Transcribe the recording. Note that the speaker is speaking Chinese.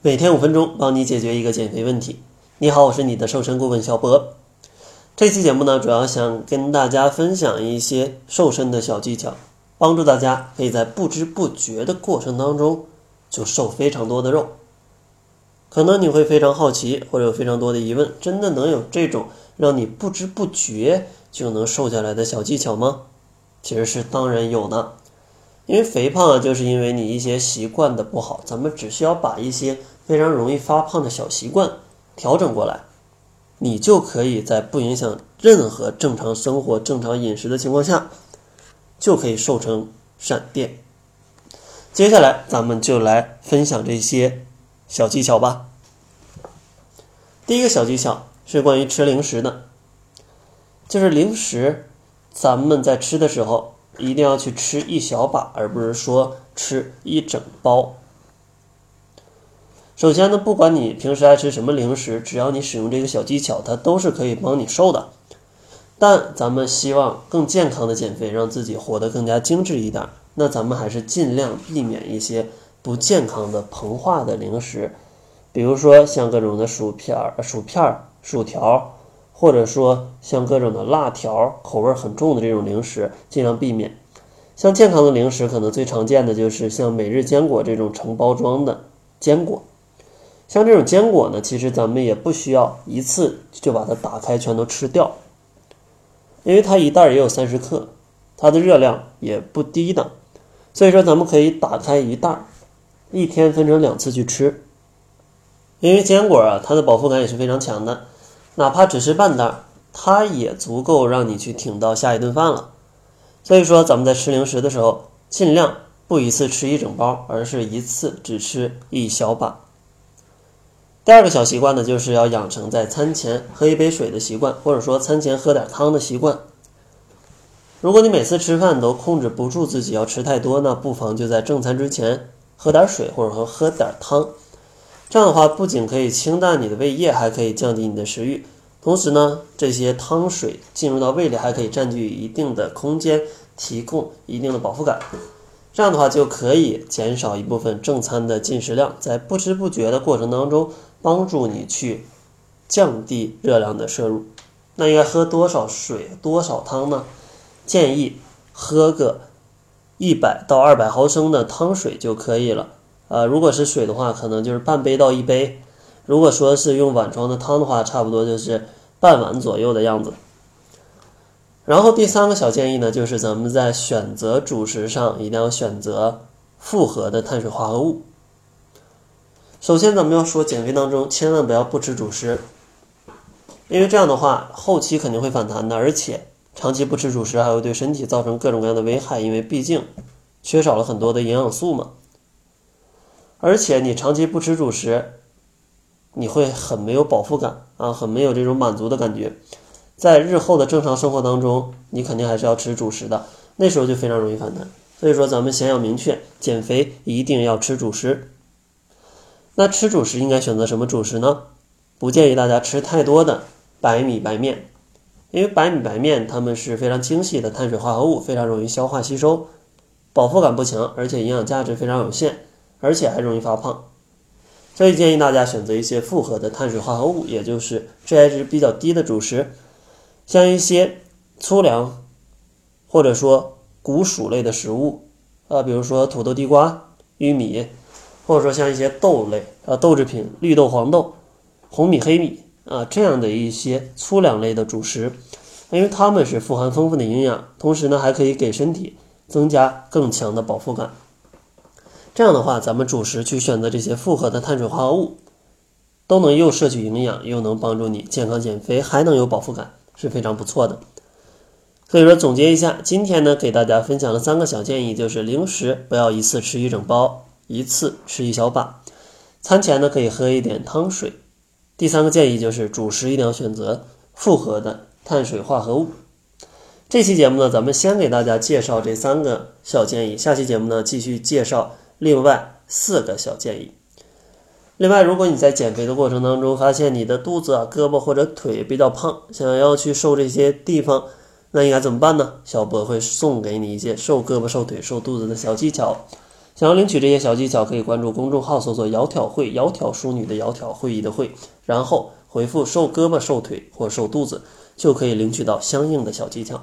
每天五分钟，帮你解决一个减肥问题。你好，我是你的瘦身顾问小博。这期节目呢，主要想跟大家分享一些瘦身的小技巧，帮助大家可以在不知不觉的过程当中就瘦非常多的肉。可能你会非常好奇，或者有非常多的疑问：真的能有这种让你不知不觉就能瘦下来的小技巧吗？其实是当然有的。因为肥胖啊，就是因为你一些习惯的不好。咱们只需要把一些非常容易发胖的小习惯调整过来，你就可以在不影响任何正常生活、正常饮食的情况下，就可以瘦成闪电。接下来，咱们就来分享这些小技巧吧。第一个小技巧是关于吃零食的，就是零食，咱们在吃的时候。一定要去吃一小把，而不是说吃一整包。首先呢，不管你平时爱吃什么零食，只要你使用这个小技巧，它都是可以帮你瘦的。但咱们希望更健康的减肥，让自己活得更加精致一点，那咱们还是尽量避免一些不健康的膨化的零食，比如说像各种的薯片儿、薯片儿、薯条。或者说像各种的辣条，口味很重的这种零食，尽量避免。像健康的零食，可能最常见的就是像每日坚果这种成包装的坚果。像这种坚果呢，其实咱们也不需要一次就把它打开全都吃掉，因为它一袋也有三十克，它的热量也不低的。所以说，咱们可以打开一袋，一天分成两次去吃。因为坚果啊，它的饱腹感也是非常强的。哪怕只是半袋，它也足够让你去挺到下一顿饭了。所以说，咱们在吃零食的时候，尽量不一次吃一整包，而是一次只吃一小把。第二个小习惯呢，就是要养成在餐前喝一杯水的习惯，或者说餐前喝点汤的习惯。如果你每次吃饭都控制不住自己要吃太多，那不妨就在正餐之前喝点水，或者说喝点汤。这样的话，不仅可以清淡你的胃液，还可以降低你的食欲。同时呢，这些汤水进入到胃里，还可以占据一定的空间，提供一定的饱腹感。这样的话，就可以减少一部分正餐的进食量，在不知不觉的过程当中，帮助你去降低热量的摄入。那应该喝多少水、多少汤呢？建议喝个一百到二百毫升的汤水就可以了。呃，如果是水的话，可能就是半杯到一杯；如果说是用碗装的汤的话，差不多就是半碗左右的样子。然后第三个小建议呢，就是咱们在选择主食上一定要选择复合的碳水化合物。首先，咱们要说减肥当中千万不要不吃主食，因为这样的话后期肯定会反弹的，而且长期不吃主食还会对身体造成各种各样的危害，因为毕竟缺少了很多的营养素嘛。而且你长期不吃主食，你会很没有饱腹感啊，很没有这种满足的感觉。在日后的正常生活当中，你肯定还是要吃主食的，那时候就非常容易反弹。所以说，咱们先要明确，减肥一定要吃主食。那吃主食应该选择什么主食呢？不建议大家吃太多的白米白面，因为白米白面它们是非常精细的碳水化合物，非常容易消化吸收，饱腹感不强，而且营养价值非常有限。而且还容易发胖，所以建议大家选择一些复合的碳水化合物，也就是 GI 值比较低的主食，像一些粗粮，或者说谷薯类的食物，啊，比如说土豆、地瓜、玉米，或者说像一些豆类，啊，豆制品，绿豆、黄豆、红米、黑米，啊，这样的一些粗粮类的主食，因为它们是富含丰富的营养，同时呢，还可以给身体增加更强的饱腹感。这样的话，咱们主食去选择这些复合的碳水化合物，都能又摄取营养，又能帮助你健康减肥，还能有饱腹感，是非常不错的。所以说，总结一下，今天呢给大家分享了三个小建议，就是零食不要一次吃一整包，一次吃一小把，餐前呢可以喝一点汤水。第三个建议就是主食一定要选择复合的碳水化合物。这期节目呢，咱们先给大家介绍这三个小建议，下期节目呢继续介绍。另外四个小建议。另外，如果你在减肥的过程当中发现你的肚子啊、胳膊或者腿比较胖，想要去瘦这些地方，那应该怎么办呢？小博会送给你一些瘦胳膊、瘦腿、瘦肚子的小技巧。想要领取这些小技巧，可以关注公众号，搜索“窈窕会”，窈窕淑女的窈窕，会议的会，然后回复“瘦胳膊、瘦腿或瘦肚子”，就可以领取到相应的小技巧。